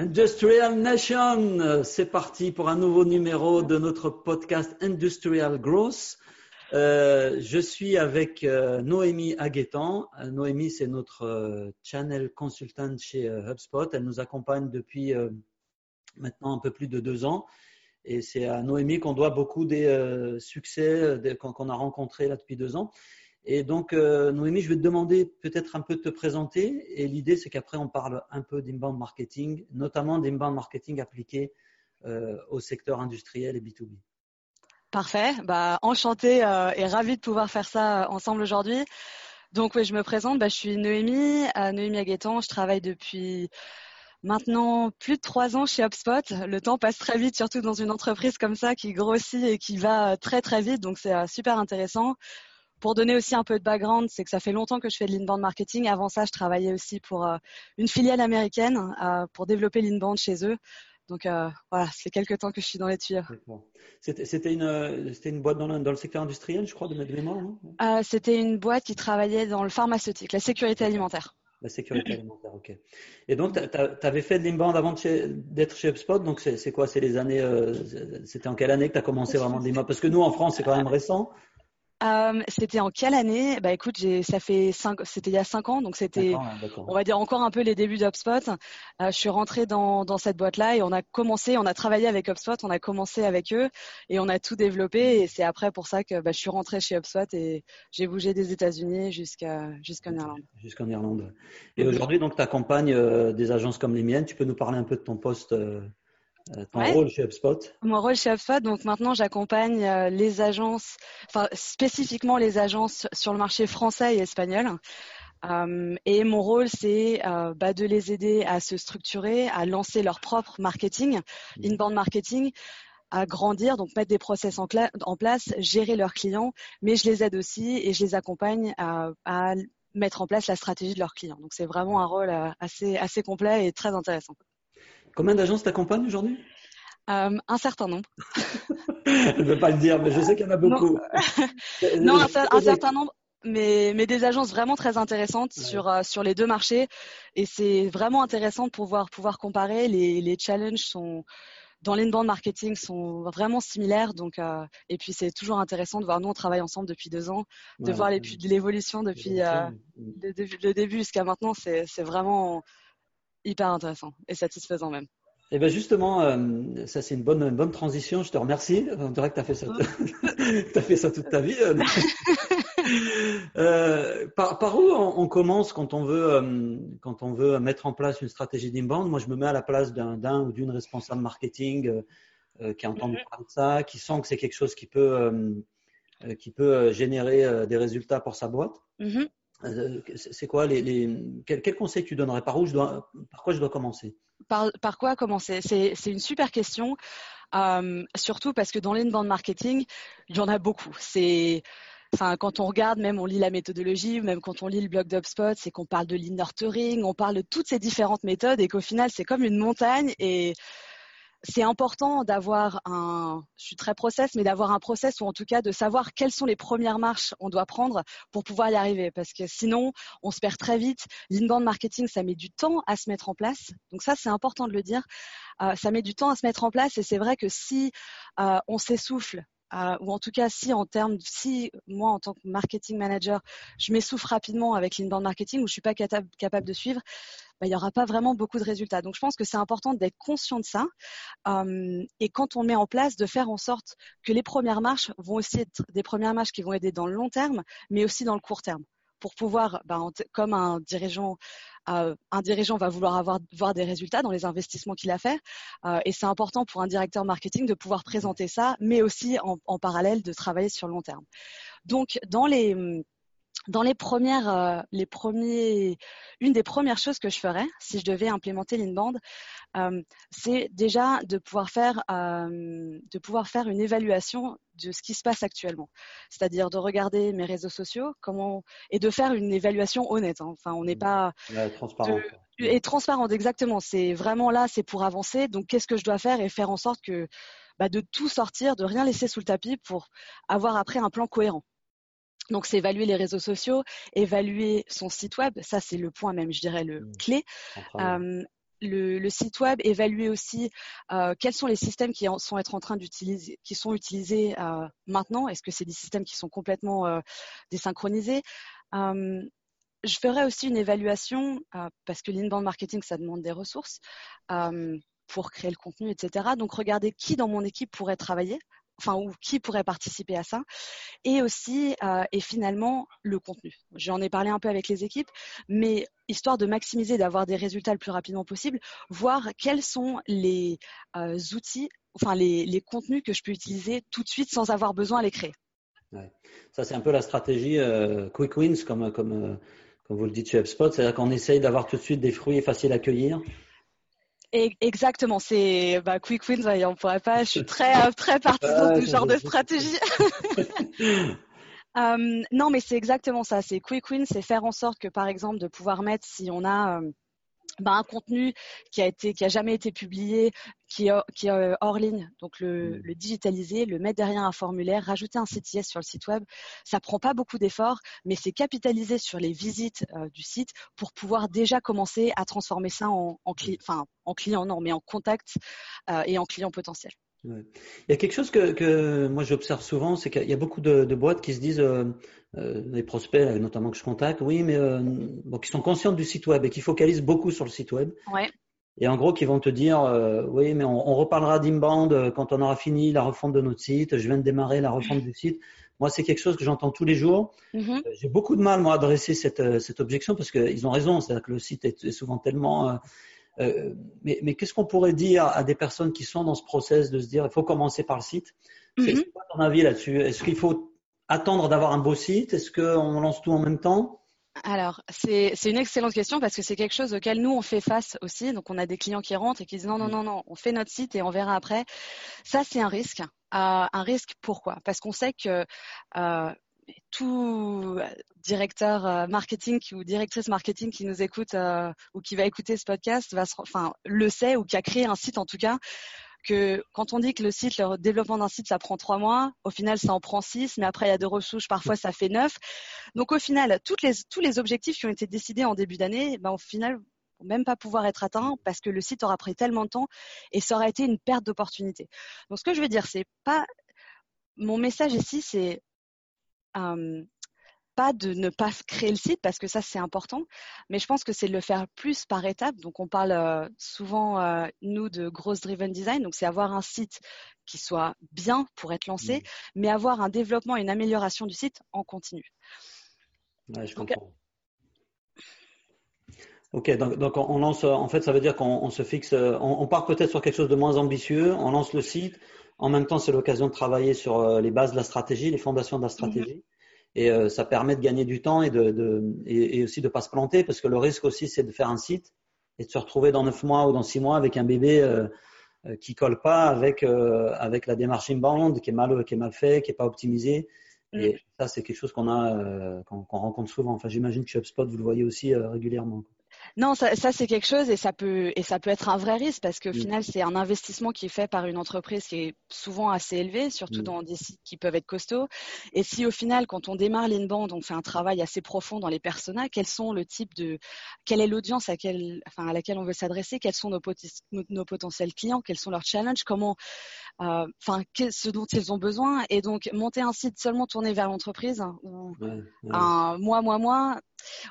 Industrial Nation, c'est parti pour un nouveau numéro de notre podcast Industrial Growth. Euh, je suis avec euh, Noémie Aguetan. Euh, Noémie, c'est notre channel consultant chez HubSpot. Elle nous accompagne depuis maintenant un peu plus de deux ans. Et c'est à Noémie qu'on doit beaucoup des succès qu'on a rencontrés là depuis deux ans. Et donc, euh, Noémie, je vais te demander peut-être un peu de te présenter. Et l'idée, c'est qu'après, on parle un peu d'inbound marketing, notamment d'inbound marketing appliqué euh, au secteur industriel et B2B. Parfait. Bah, enchanté euh, et ravi de pouvoir faire ça ensemble aujourd'hui. Donc, oui, je me présente. Bah, je suis Noémie, Noémie Aguetan. Je travaille depuis maintenant plus de trois ans chez HubSpot. Le temps passe très vite, surtout dans une entreprise comme ça qui grossit et qui va très très vite. Donc, c'est super intéressant. Pour donner aussi un peu de background, c'est que ça fait longtemps que je fais de l'inbound marketing. Avant ça, je travaillais aussi pour euh, une filiale américaine euh, pour développer l'inbound chez eux. Donc euh, voilà, c'est quelques temps que je suis dans les tuyaux. C'était une, une, boîte dans le, dans le, secteur industriel, je crois, de mémoire, non? C'était une boîte qui travaillait dans le pharmaceutique, la sécurité alimentaire. La sécurité alimentaire, ok. Et donc, tu avais fait de l'inbound avant d'être chez HubSpot, donc c'est quoi? C'est les années. C'était en quelle année que tu as commencé vraiment l'inbound? Parce que nous, en France, c'est quand même récent. Euh, c'était en quelle année? Bah écoute, ça fait cinq, c'était il y a cinq ans, donc c'était, on va dire encore un peu les débuts d'HubSpot. Euh, je suis rentrée dans, dans cette boîte-là et on a commencé, on a travaillé avec HubSpot, on a commencé avec eux et on a tout développé. Et c'est après pour ça que bah, je suis rentrée chez HubSpot et j'ai bougé des États-Unis jusqu'à jusqu'en Irlande. Jusqu'en Irlande. Et aujourd'hui, donc, tu accompagnes euh, des agences comme les miennes. Tu peux nous parler un peu de ton poste euh, ton rôle chez HubSpot? Mon rôle chez HubSpot, donc maintenant j'accompagne euh, les agences, enfin spécifiquement les agences sur le marché français et espagnol. Euh, et mon rôle, c'est bah, de les aider à se structurer, à lancer leur propre marketing, mmh. inbound marketing, à grandir, donc mettre des process en, en, place, gérer leurs clients, mais je les aide aussi et je les accompagne à, à mettre en place la stratégie de leurs clients. Donc c'est vraiment un rôle assez, assez complet et très intéressant. Combien d'agences t'accompagnent aujourd'hui? Euh, Un certain nombre. je ne veux pas le dire, mais je sais qu'il y en a beaucoup. non, un, certain nombre. Mais, mais, des agences vraiment très intéressantes sur, euh, sur les deux marchés. Et c'est vraiment intéressant de pouvoir, pouvoir comparer. Les, les challenges sont, dans l'inbound marketing sont vraiment similaires. Donc, euh, et puis, c'est toujours intéressant de voir, nous, on travaille ensemble depuis deux ans, de voir l'évolution depuis le, début jusqu'à maintenant. C'est vraiment hyper intéressant et satisfaisant même. Et eh bien justement, euh, ça c'est une bonne, bonne transition, je te remercie. On dirait que tu as, fait ça, as fait ça toute ta vie. Euh. euh, par, par, où on, commence quand on, veut, euh, quand on veut mettre en place une stratégie d'inbound? Moi, je me mets à la place d'un ou d'une responsable marketing qui a entendu parler de ça, qui sent que c'est quelque chose qui peut, qui peut générer des résultats pour sa boîte. Mhm. Euh, c'est quoi les, les... Quel, quel, conseil tu donnerais? Par où je dois, par quoi je dois commencer? Par, quoi commencer? C'est une super question, euh, surtout parce que dans l'inbound marketing, il y en a beaucoup. C'est Enfin, quand on regarde, même on lit la méthodologie, même quand on lit le blog d'UpSpot, c'est qu'on parle de l'innurturing, on parle de toutes ces différentes méthodes et qu'au final, c'est comme une montagne et c'est important d'avoir un, je suis très process, mais d'avoir un process ou en tout cas de savoir quelles sont les premières marches on doit prendre pour pouvoir y arriver. Parce que sinon, on se perd très vite. L'inbound marketing, ça met du temps à se mettre en place. Donc ça, c'est important de le dire. Euh, ça met du temps à se mettre en place et c'est vrai que si euh, on s'essouffle euh, ou en tout cas si en termes si moi en tant que marketing manager je m'essouffle rapidement avec l'inbound marketing ou je suis pas capable, capable de suivre bah, il n'y aura pas vraiment beaucoup de résultats. Donc, je pense que c'est important d'être conscient de ça. Euh, et quand on met en place, de faire en sorte que les premières marches vont aussi être des premières marches qui vont aider dans le long terme, mais aussi dans le court terme pour pouvoir, bah, comme un dirigeant, euh, un dirigeant va vouloir avoir voir des résultats dans les investissements qu'il a fait, euh, et c'est important pour un directeur marketing de pouvoir présenter ça, mais aussi en, en, parallèle de travailler sur le long terme. Donc, dans les dans les premières, euh, les premiers, une des premières choses que je ferais si je devais implémenter l'inbound, euh, c'est déjà de pouvoir faire, euh, de pouvoir faire une évaluation de ce qui se passe actuellement. C'est-à-dire de regarder mes réseaux sociaux, comment et de faire une évaluation honnête. Hein. Enfin, on n'est mmh. pas transparent. et transparente exactement. C'est vraiment là, c'est pour avancer. Donc, qu'est-ce que je dois faire et faire en sorte que bah, de tout sortir, de rien laisser sous le tapis pour avoir après un plan cohérent. Donc, c'est évaluer les réseaux sociaux, évaluer son site web. Ça, c'est le point même, je dirais, le mmh. clé. Euh, le, site web, évaluer aussi euh, quels sont les systèmes qui sont être en train d'utiliser, qui sont utilisés euh, maintenant. Est-ce que c'est des systèmes qui sont complètement euh, désynchronisés? Je ferai aussi une évaluation parce que l'inbound marketing, ça demande des ressources pour créer le contenu, etc. Donc, regarder qui dans mon équipe pourrait travailler enfin ou qui pourrait participer à ça, et aussi euh, et finalement le contenu. J'en ai parlé un peu avec les équipes, mais histoire de maximiser, d'avoir des résultats le plus rapidement possible, voir quels sont les euh, outils, enfin les, contenus que je peux utiliser tout de suite sans avoir besoin à les créer. Ça c'est un peu la stratégie euh, quick wins comme comme comme vous le dites chez HubSpot, c'est-à-dire qu'on essaye d'avoir tout de suite des fruits faciles à cueillir Exactement, c'est bah, quick wins, on pourrait pas. Je suis très euh, très partisan de ce genre de stratégie. Euh, non, mais c'est exactement ça. C'est quick wins, c'est faire en sorte que, par exemple, de pouvoir mettre si on a euh, bah, un contenu qui a été qui a jamais été publié, qui est, qui est euh, hors ligne, donc le, mmh. le, digitaliser, le mettre derrière un formulaire, rajouter un CTS sur le site web, ça prend pas beaucoup d'efforts, mais c'est capitaliser sur les visites euh, du site pour pouvoir déjà commencer à transformer ça en, en, enfin, en client, non, mais en contact euh, et en client potentiel. Il y a quelque chose que, que moi j'observe souvent, c'est qu'il y a beaucoup de, de, boîtes qui se disent, euh, euh, des prospects notamment que je contacte, oui, mais euh, bon, qui sont conscients du site web et qui focalisent beaucoup sur le site web. Ouais. Et en gros, qui vont te dire, euh, oui, mais on, on reparlera d'inbound euh, quand on aura fini la refonte de notre site. Je viens de démarrer la refonte du site. Moi, c'est quelque chose que j'entends tous les jours. Mm-hmm. J'ai beaucoup de mal, moi, à adresser cette, cette objection parce qu'ils ont raison. C'est-à-dire que le site est, est souvent tellement euh, mais, mais qu'est-ce qu'on pourrait dire à des personnes qui sont dans ce process de se dire il faut commencer par le site? C'est mhm. quoi ton avis là-dessus? Est-ce qu'il faut attendre d'avoir un beau site? Est-ce qu'on lance tout en même temps? Alors, c'est une excellente question parce que c'est quelque chose auquel nous, on fait face aussi. Donc, on a des clients qui rentrent et qui disent non, non, mm. non, non, on fait notre site et on verra après. Ça, c'est un risque. Euh, un risque pourquoi? Parce qu'on sait que euh, tout directeur euh, marketing ou directrice marketing qui nous écoute euh, ou qui va écouter ce podcast va enfin, le sait ou qui a créé un site en tout cas que quand on dit que le site, le développement d'un site, ça prend trois mois, au final, ça en prend six, mais après, il y a deux ressources, parfois, ça fait neuf. Donc, au final, toutes les, tous les objectifs qui ont été décidés en début d'année, ben, au final, vont même pas pouvoir être atteints parce que le site aura pris tellement de temps et ça aura été une perte d'opportunité. Donc, ce que je veux dire, c'est pas, mon message ici, c'est pas de ne pas créer le site parce que ça c'est important, mais je pense que c'est de le faire plus par étapes. Donc on parle souvent nous de gross driven design, donc c'est avoir un site qui soit bien pour être lancé, mmh. mais avoir un développement et une amélioration du site en continu. Ouais, je comprends. Ok, donc, on lance, en fait, ça veut dire qu'on se fixe, on part peut-être sur quelque chose de moins ambitieux, on lance le site, en même temps, c'est l'occasion de travailler sur euh, les bases de la stratégie, les fondations de la stratégie. Et euh, ça permet de gagner du temps et, de, et, aussi de ne pas se planter parce que le risque aussi, c'est de faire un site et de se retrouver dans neuf mois ou dans six mois avec un bébé euh, qui colle pas avec, avec la démarche inbound, qui est mal, qui est mal fait, qui est pas optimisé. Et mhm. ça, c'est quelque chose qu'on a, qu'on rencontre souvent. Enfin, j'imagine que chez HubSpot, vous le voyez aussi régulièrement. Non, ça, c'est quelque chose et ça peut et ça peut être un vrai risque parce qu'au final c'est un investissement qui est fait par une entreprise qui est souvent assez élevé, surtout dans des sites qui peuvent être costauds. Et si au final, quand on démarre l'inbound, on fait un travail assez profond dans les personas, quels sont le type de, quelle est l'audience à, enfin, à laquelle on veut s'adresser, quels sont nos, nos, potentiels clients, quels sont leurs challenges, comment, euh, enfin, ce dont ils ont besoin. Et donc monter un site seulement tourné vers l'entreprise ou un mois, mois, mois,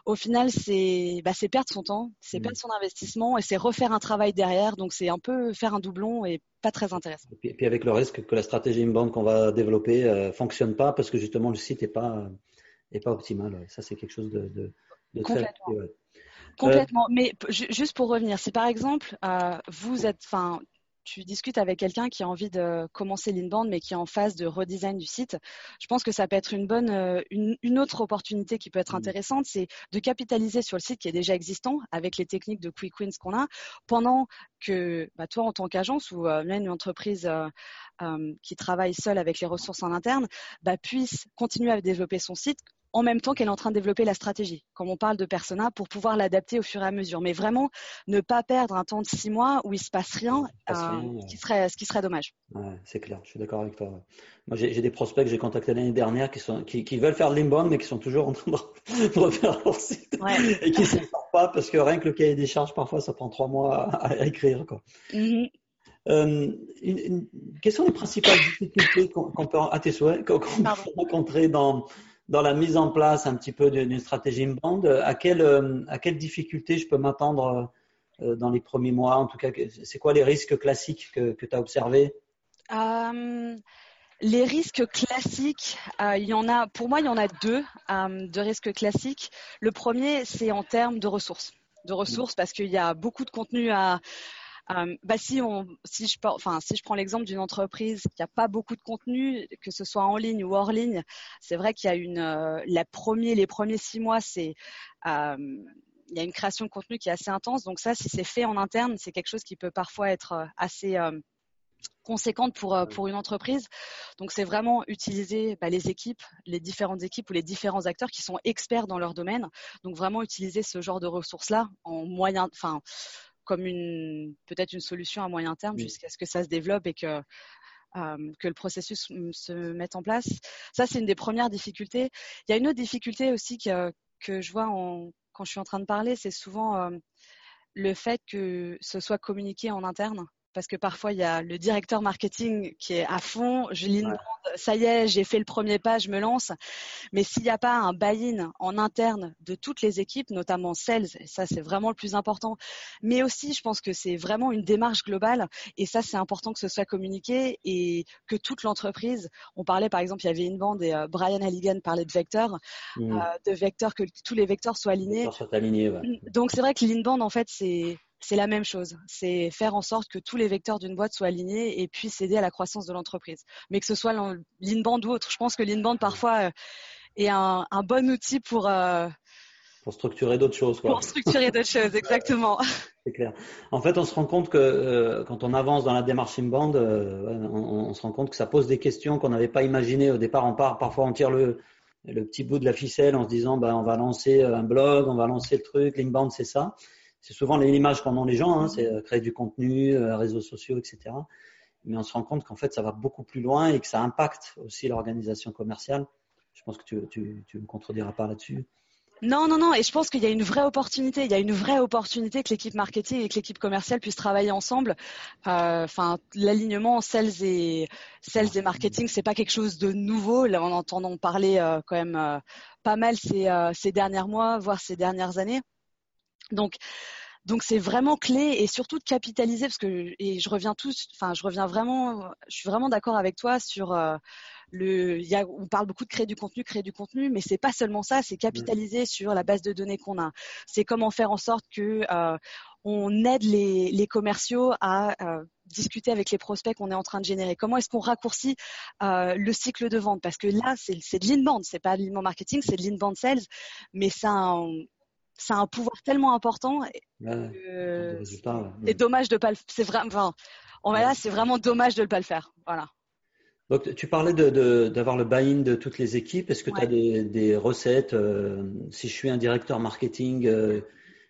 au final, c'est bah, perdre son temps, c'est perdre mm. son investissement et c'est refaire un travail derrière. Donc, c'est un peu faire un doublon et pas très intéressant. Et puis, avec le risque que la stratégie inbound qu'on va développer ne euh, fonctionne pas parce que justement le site n'est pas, est pas optimal. Ça, c'est quelque chose de, de, Complètement. Complètement. Mais juste pour revenir, si par exemple, euh, vous êtes, enfin, tu discutes avec quelqu'un qui a envie de commencer l'inbound mais qui est en phase de redesign du site, je pense que ça peut être une bonne, euh, une, autre opportunité qui peut être mmh. intéressante, c'est de capitaliser sur le site qui est déjà existant avec les techniques de quick wins qu'on a, pendant que bah, toi en tant qu'agence ou euh, même une entreprise euh, qui travaille seule avec les ressources en interne, bah, puisse continuer à développer son site en même temps qu'elle est en train de développer la stratégie, comme on parle de persona, pour pouvoir l'adapter au fur et à mesure. Mais vraiment, ne pas perdre un temps de six mois où il se passe rien, euh, ce, qui serait, ce qui serait dommage. Ouais, c'est clair, je suis d'accord avec toi. Moi, j'ai des prospects que j'ai contactés l'année dernière qui, sont, qui, veulent faire de l'inbound, mais qui sont toujours en train de refaire leur site et qui ne s'en sortent pas parce que rien que le cahier des charges, parfois, ça prend trois mois à, écrire. Quoi. Mm-hmm. Euh, quelles sont les principales difficultés qu'on peut, à tes souhaits, qu'on peut rencontrer dans, dans la mise en place un petit peu d'une stratégie inbound, à quelle, euh, à quelle difficulté je peux m'attendre euh, dans les premiers mois? En tout cas, c'est quoi les risques classiques que, que tu as observés? Euh, Les risques classiques, il y en a, pour moi, il y en a deux de risques classiques. Le premier, c'est en termes de ressources. De ressources, parce qu'il y a beaucoup de contenu à, euh, bah si, on, si, je, enfin, si je prends l'exemple d'une entreprise qui n'a pas beaucoup de contenu, que ce soit en ligne ou hors ligne, c'est vrai qu'il y a une, euh, la premier, les premiers six mois, c'est euh, il y a une création de contenu qui est assez intense. Donc ça, si c'est fait en interne, c'est quelque chose qui peut parfois être assez conséquente pour, pour une entreprise. Donc, c'est vraiment utiliser bah, les équipes, les différentes équipes ou les différents acteurs qui sont experts dans leur domaine. Donc, vraiment utiliser ce genre de ressources-là en moyen, enfin, comme une peut-être une solution à moyen terme jusqu'à ce que ça se développe et que euh, que le processus se mette en place. Ça, c'est une des premières difficultés. Il y a une autre difficulté aussi que, que je vois en, quand je suis en train de parler, c'est souvent euh, le fait que ce soit communiqué en interne parce que parfois il y a le directeur marketing qui est à fond, je ouais. ça y est, j'ai fait le premier pas, je me lance. Mais s'il n'y a pas un buy-in en interne de toutes les équipes, notamment sales, ça c'est vraiment le plus important. Mais aussi, je pense que c'est vraiment une démarche globale et ça c'est important que ce soit communiqué et que toute l'entreprise. On parlait par exemple, il y avait une bande et euh, Brian Halligan parlait de vecteurs, mmh. euh, de vecteurs que tous les vecteurs soient alignés. alignés ouais. Donc c'est vrai que l'inbound en fait c'est c'est la même chose. C'est faire en sorte que tous les vecteurs d'une boîte soient alignés et puissent aider à la croissance de l'entreprise. Mais que ce soit l'inbound ou autre. Je pense que l'inbound parfois euh, est un, bon outil pour euh, pour structurer d'autres choses. Pour structurer d'autres choses, exactement. C'est clair. En fait, on se rend compte que euh, quand on avance dans la démarche inbound, on, se rend compte que ça pose des questions qu'on n'avait pas imaginées au départ. On part, parfois on tire le, le petit bout de la ficelle en se disant, ben, on va lancer un blog, on va lancer le truc, l'inbound c'est ça c'est souvent l'image qu'en ont les gens, hein, c'est euh, créer du contenu, euh, réseaux sociaux, etc. Mais on se rend compte qu'en fait, ça va beaucoup plus loin et que ça impacte aussi l'organisation commerciale. Je pense que tu, tu, tu me contrediras pas là-dessus. Non, non, non. Et je pense qu'il y a une vraie opportunité. Il y a une vraie opportunité que l'équipe marketing et que l'équipe commerciale puissent travailler ensemble. Euh, enfin, l'alignement sales et sales et marketing, c'est pas quelque chose de nouveau. Là, on entend parler quand même pas mal ces, ces derniers mois, voire ces dernières années. Donc, donc c'est vraiment clé et surtout de capitaliser parce que et je reviens tous, enfin je reviens vraiment, je suis vraiment d'accord avec toi sur euh, le, y a, on parle beaucoup de créer du contenu, créer du contenu, mais c'est pas seulement ça, c'est capitaliser sur la base de données qu'on a. C'est comment faire en sorte que euh, on aide les, les commerciaux à euh, discuter avec les prospects qu'on est en train de générer. Comment est-ce qu'on raccourcit euh, le cycle de vente? Parce que là, c'est de l'inbound, c'est pas de l'inbound marketing, c'est de l'inbound sales, mais ça, un, ça a un pouvoir tellement important. C'est dommage de pas le. C'est vraiment. Enfin, on va là, c'est vraiment dommage de ne pas le faire. Voilà. Donc, tu parlais d'avoir le buy-in de toutes les équipes. Est-ce que tu as des, recettes euh, Si je suis un directeur marketing euh,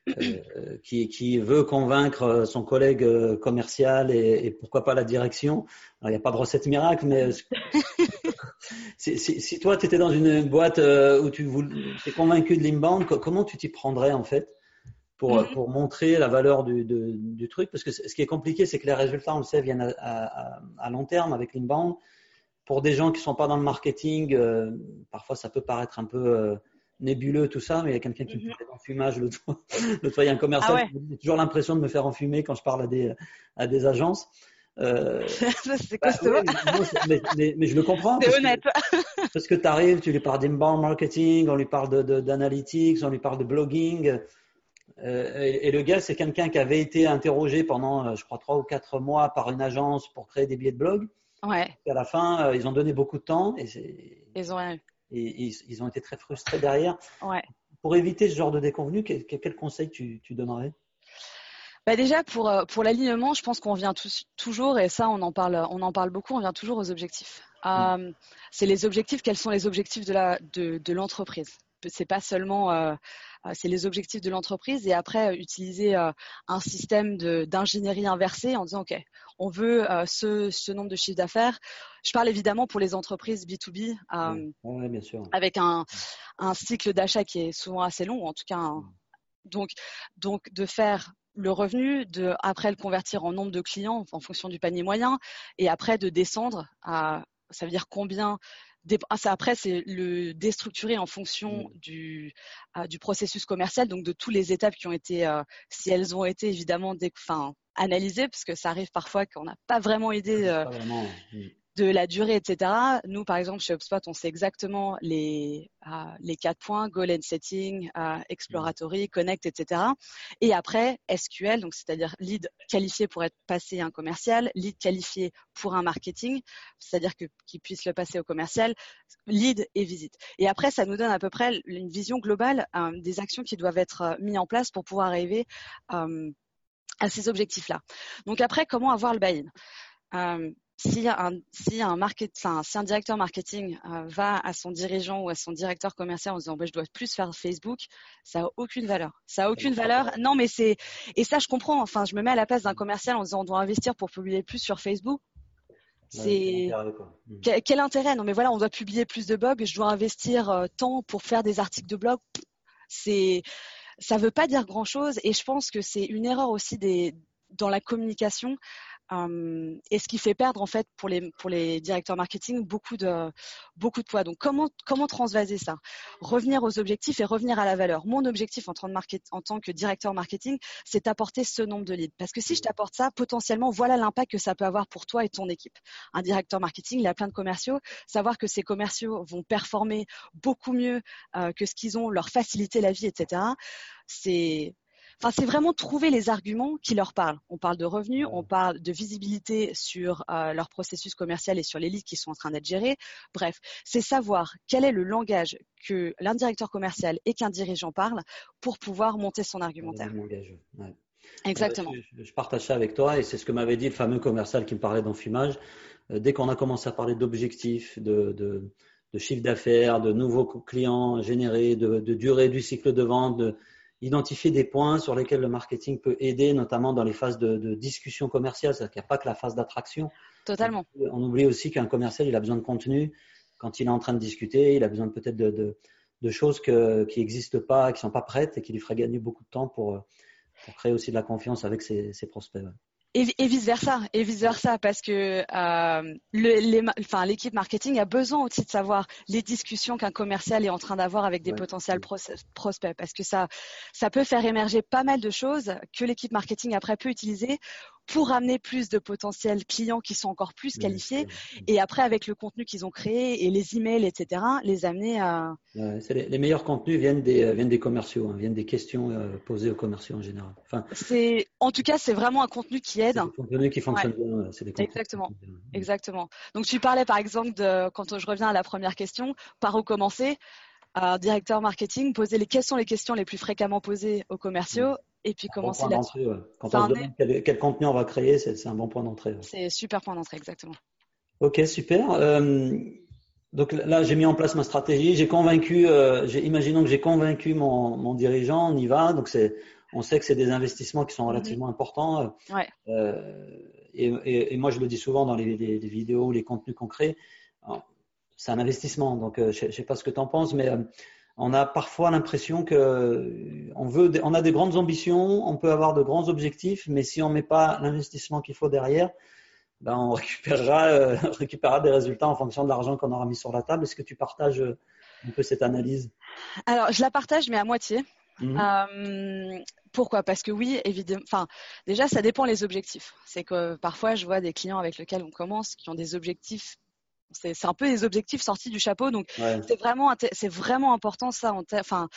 euh, qui, veut convaincre son collègue commercial et, pourquoi pas la direction, il n'y a pas de recette miracle, mais si, toi, tu étais dans une boîte euh, où tu es convaincu de l'inbound, comment tu t'y prendrais en fait pour, mm-hmm. pour montrer la valeur du, du truc? Parce que ce qui est compliqué, c'est que les résultats, on le sait, viennent à, à, long terme avec l'inbound. Pour des gens qui ne sont pas dans le marketing, euh, parfois ça peut paraître un peu euh, nébuleux tout ça, mais il y a quelqu'un qui me fait mm-hmm. enfumage le toit. Le toit, il y a un commercial ah qui a toujours l'impression de me faire enfumer quand je parle à des, à des agences. Euh, c'est bah, costaud. mais, mais, je le comprends. C'est honnête. parce que tu arrives, tu lui parles d'inbound marketing, on lui parle d'analytics, on lui parle de blogging. Euh, et, le gars, c'est quelqu'un qui avait été interrogé pendant, euh, je crois, trois ou quatre mois par une agence pour créer des billets de blog. Ouais. Et à la fin, ils ont donné beaucoup de temps et, ils ont, et ils, ont été très frustrés derrière. Ouais. Pour éviter ce genre de déconvenu, quel, quel conseil tu, tu donnerais? Bah déjà pour euh, pour l'alignement, je pense qu'on vient tous, toujours et ça on en parle on en parle beaucoup, on vient toujours aux objectifs. mm. c'est les objectifs. Quels sont les objectifs de la de, l'entreprise C'est pas seulement c'est les objectifs de l'entreprise et après utiliser un système d'ingénierie inversée en disant ok on veut ce, ce, nombre de chiffres d'affaires. Je parle évidemment pour les entreprises B2B bien sûr. avec un, un cycle d'achat qui est souvent assez long, en tout cas un, donc, donc de faire le revenu, de après le convertir en nombre de clients en fonction du panier moyen, et après de descendre à, ça veut dire combien. Ah, après, c'est le déstructurer en fonction mmh. du, ah, du processus commercial, donc de toutes les étapes qui ont été, euh, si elles ont été évidemment enfin, analysées, parce que ça arrive parfois qu'on n'a pas vraiment aidé euh, mmh de la durée, etc. Nous, par exemple, chez HubSpot, on sait exactement les, euh, les quatre points, goal and setting, euh, exploratory, connect, etc. Et après, SQL, donc c'est-à-dire lead qualifié pour être passé à un commercial, lead qualifié pour un marketing, c'est-à-dire que qu'il puisse le passer au commercial, lead et visite. Et après, ça nous donne à peu près une vision globale euh, des actions qui doivent être mises en place pour pouvoir arriver à ces objectifs-là. Donc après, comment avoir le buy-in? Si un, si un, market, si un directeur marketing euh, va à son dirigeant ou à son directeur commercial en disant bah, je dois plus faire Facebook, ça a aucune valeur. Ça a aucune valeur. Non, mais c'est et ça je comprends. Enfin, je me mets à la place d'un commercial en disant on doit investir pour publier plus sur Facebook. C'est hmm. quel, intérêt? Non, mais voilà, on doit publier plus de blogs. Je dois investir euh, tant pour faire des articles de blog. C'est ça veut pas dire grand chose et je pense que c'est une erreur aussi des dans la communication et ce qui fait perdre en fait pour les pour les directeurs marketing beaucoup de beaucoup de poids. Donc comment comment transvaser ça? Revenir aux objectifs et revenir à la valeur. Mon objectif en tant, en tant que directeur marketing, c'est d'apporter ce nombre de leads. Parce que si je t'apporte ça, potentiellement, voilà l'impact que ça peut avoir pour toi et ton équipe. Un directeur marketing, il a plein de commerciaux. Savoir que ces commerciaux vont performer beaucoup mieux euh, que ce qu'ils ont, leur faciliter la vie, etc. C'est Enfin, c'est vraiment trouver les arguments qui leur parlent. On parle de revenus, on parle de visibilité sur euh, leur processus commercial et sur les leads qui sont en train d'être gérés. Bref, c'est savoir quel est le langage que l'un directeur commercial et qu'un dirigeant parle pour pouvoir monter son argumentaire. Exactement. Je, partage ça avec toi et c'est ce que m'avait dit le fameux commercial qui me parlait d'enfumage. Euh, dès qu'on a commencé à parler d'objectifs, de, de, chiffre d'affaires, de nouveaux clients générés, de, de, durée du cycle de vente, de, identifier des points sur lesquels le marketing peut aider, notamment dans les phases de, discussion commerciale. C'est-à-dire qu'il n'y a pas que la phase d'attraction. Totalement. On oublie aussi qu'un commercial, il a besoin de contenu. Quand il est en train de discuter, il a besoin peut-être de, choses qui n'existent pas, qui ne sont pas prêtes et qui lui feraient gagner beaucoup de temps pour, créer aussi de la confiance avec ses, prospects. Et, vice versa, et vice versa, parce que euh, l'équipe marketing a besoin aussi de savoir les discussions qu'un commercial est en train d'avoir avec des potentiels prospects, parce que ça, ça peut faire émerger pas mal de choses que l'équipe marketing après peut utiliser pour amener plus de potentiels clients qui sont encore plus qualifiés et après avec le contenu qu'ils ont créé et les emails etc les amener à les, meilleurs contenus viennent des euh, viennent des commerciaux hein, viennent des questions euh, posées aux commerciaux en général. Enfin c'est en tout cas c'est vraiment un contenu qui qui fonctionne bien c'est des exactement exactement donc tu parlais par exemple de quand je reviens à la première question par où commencer un directeur marketing poser les quelles sont les questions les plus fréquemment posées aux commerciaux et puis commencer là-dessus. Quand on se demande quel, contenu on va créer, c'est un bon point d'entrée. C'est super point d'entrée, exactement. Ok, super. Euh, donc là, j'ai mis en place ma stratégie. J'ai convaincu, euh, imaginons que j'ai convaincu mon, dirigeant, on y va. Donc c'est, on sait que c'est des investissements qui sont mhm. relativement importants. Euh, et, moi, je le dis souvent dans les, vidéos, les contenus qu'on crée. C'est un investissement. Donc je ne sais pas ce que tu en penses, mais on a parfois l'impression que on veut, on a des grandes ambitions, on peut avoir de grands objectifs, mais si on met pas l'investissement qu'il faut derrière, ben on récupérera, euh, récupérera des résultats en fonction de l'argent qu'on aura mis sur la table. Est-ce que tu partages euh, un peu cette analyse? Alors, je la partage, mais à moitié. Mhm. Euh, pourquoi? Parce que oui, évidemment. Enfin, déjà, ça dépend les objectifs. C'est que parfois, je vois des clients avec lesquels on commence qui ont des objectifs c'est un peu des objectifs sortis du chapeau. Donc, c'est vraiment, vraiment important ça, en, enfin,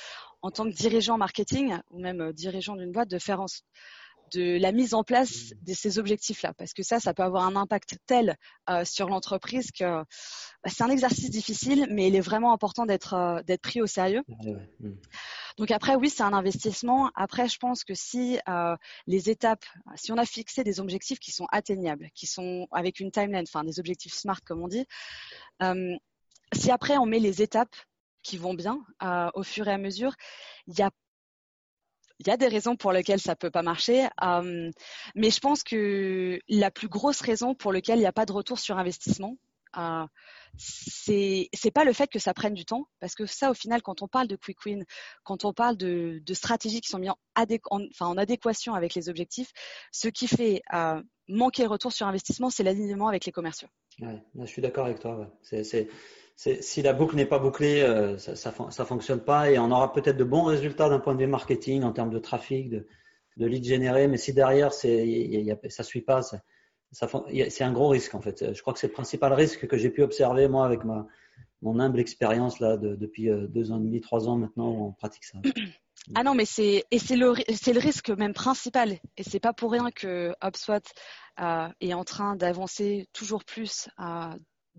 en tant que dirigeant marketing ou même euh, dirigeant d'une boîte, de faire de la mise en place de ces objectifs-là, parce que ça, ça peut avoir un impact tel euh, sur l'entreprise que bah, c'est un exercice difficile, mais il est vraiment important d'être euh, pris au sérieux. Mm. Donc après, oui, c'est un investissement. Après, je pense que si euh, les étapes, si on a fixé des objectifs qui sont atteignables, qui sont avec une timeline, enfin des objectifs smart comme on dit, si après on met les étapes qui vont bien au fur et à mesure, il y a des raisons pour lesquelles ça peut pas marcher, euh, mais je pense que la plus grosse raison pour laquelle il n'y a pas de retour sur investissement, euh, c'est pas le fait que ça prenne du temps, parce que ça, au final, quand on parle de quick win, quand on parle de, stratégies qui sont mises en, adéquation avec les objectifs, ce qui fait euh, manquer retour sur investissement, c'est l'alignement avec les commerciaux. Je suis d'accord avec toi. Si la boucle n'est pas bouclée, euh, ça, ça, fonctionne pas et on aura peut-être de bons résultats d'un point de vue marketing en termes de trafic, de, de leads générés, mais si derrière ça suit pas, c'est un gros risque en fait. Je crois que c'est le principal risque que j'ai pu observer moi avec ma mon humble expérience là depuis euh, deux ans et demi, trois ans maintenant où on pratique ça. Ah non, mais c'est et c'est le c'est le risque même principal et c'est pas pour rien que HubSpot euh, est en train d'avancer toujours plus euh,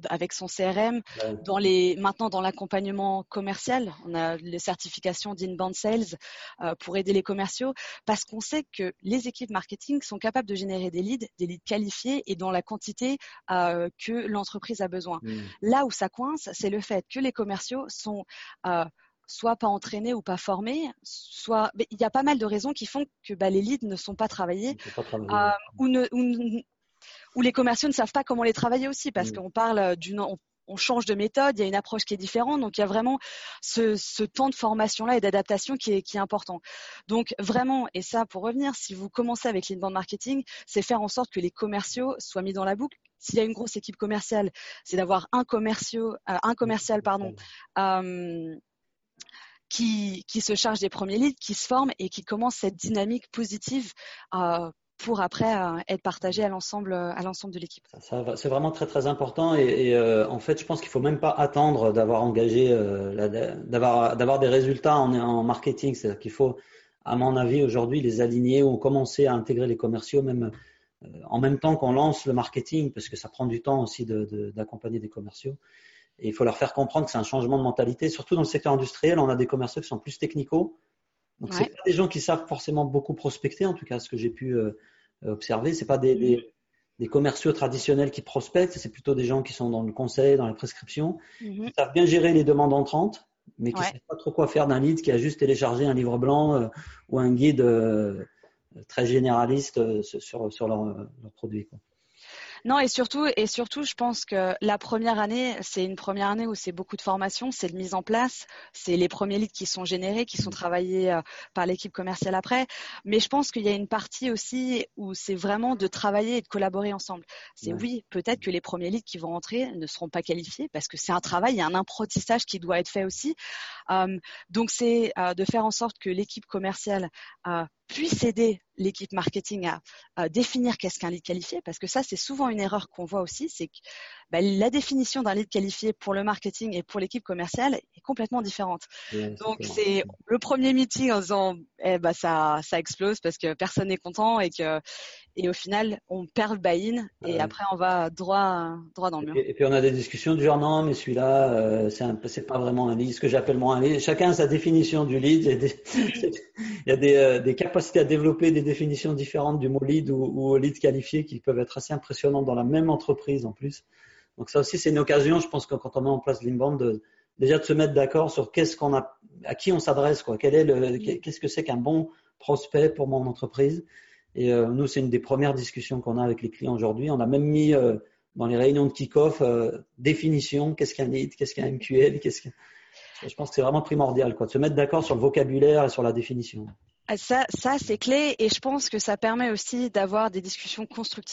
avec son CRM, dans les, maintenant dans l'accompagnement commercial, on a les certifications d'inbound sales euh, pour aider les commerciaux, parce qu'on sait que les équipes marketing sont capables de générer des leads, des leads qualifiés et dans la quantité euh, que l'entreprise a besoin. Hmm. Là où ça coince, c'est le fait que les commerciaux sont euh, soit pas entraînés ou pas formés, soit il y a pas mal de raisons qui font que bah, les leads ne sont pas travaillés, pas ou, ne, ou, où les commerciaux ne savent pas comment les travailler aussi parce qu'on parle euh, d'une on change de méthode, il y a une approche qui est différente, donc il y a vraiment ce, temps de formation-là et d'adaptation qui est, qui est important. Donc vraiment, et ça pour revenir, si vous commencez avec l'inbound marketing, c'est faire en sorte que les commerciaux soient mis dans la boucle. S'il y a une grosse équipe commerciale, c'est d'avoir un, commerciaux, euh, un commercial pardon, euh, qui, qui, se charge des premiers leads, qui se forme et qui commence cette dynamique positive euh, pour après euh, être partagé à l'ensemble à l'ensemble de l'équipe. c'est vraiment très très important et, euh, en fait je pense qu'il faut même pas attendre d'avoir engagé euh, d'avoir d'avoir des résultats en, en marketing, c'est-à-dire qu'il faut à mon avis aujourd'hui les aligner ou commencer à intégrer les commerciaux même en même temps qu'on lance le marketing parce que ça prend du temps aussi d'accompagner de, des commerciaux. Et il faut leur faire comprendre que c'est un changement de mentalité, surtout dans le secteur industriel, on a des commerciaux qui sont plus technicaux. Donc, c'est pas des gens qui savent forcément beaucoup prospecter, en tout cas, ce que j'ai pu euh, observer. C'est pas des, des, commerciaux traditionnels qui prospectent, c'est plutôt des gens qui sont dans le conseil, dans la prescription, mhm. qui savent bien gérer les demandes entrantes, mais qui ne savent pas trop quoi faire d'un lead qui a juste téléchargé un livre blanc euh, ou un guide euh, très généraliste sur, sur leur, leur produit. Non, et surtout, et surtout, je pense que la première année, c'est une première année où c'est beaucoup de formation, c'est de mise en place, c'est les premiers leads qui sont générés, qui sont mmh. travaillés euh, par l'équipe commerciale après. Mais je pense qu'il y a une partie aussi où c'est vraiment de travailler et de collaborer ensemble. C'est oui, peut-être que les premiers leads qui vont entrer ne seront pas qualifiés parce que c'est un travail, il y a un apprentissage qui doit être fait aussi. Euh, donc c'est euh, de faire en sorte que l'équipe commerciale puisse aider l'équipe marketing à, définir qu'est-ce qu'un lead qualifié, parce que ça, c'est souvent une erreur qu'on voit aussi, c'est que bah, la définition d'un lead qualifié pour le marketing et pour l'équipe commerciale est complètement différente. Donc, c'est le premier meeting en disant, eh bah, ça, ça explose parce que personne n'est content et que et au final, on perd le buy-in et après, on va droit, droit dans le mur. Et, puis, on a des discussions du genre, non, mais celui-là, euh, c'est pas vraiment un lead, ce que j'appelle moi un lead. Chacun a sa définition du lead. Il y a des, euh, des, capacités à développer des définitions différentes du mot lead ou, ou lead qualifié qui peuvent être assez impressionnantes dans la même entreprise en plus. Donc ça aussi, c'est une occasion, je pense que quand on met en place l'inbound, de, déjà de se mettre d'accord sur qu'est-ce qu'on a, à qui on s'adresse, quoi. Quel est le, qu'est-ce que c'est qu'un bon prospect pour mon entreprise? Et euh, nous, c'est une des premières discussions qu'on a avec les clients aujourd'hui. On a même mis euh, dans les réunions de kick-off euh, définition, qu'est-ce qu'un lead, qu'est-ce qu'un MQL, qu'est-ce que... Je pense que c'est vraiment primordial, quoi, de se mettre d'accord sur le vocabulaire et sur la définition. Ça, ça c'est clé. Et je pense que ça permet aussi d'avoir des discussions constructives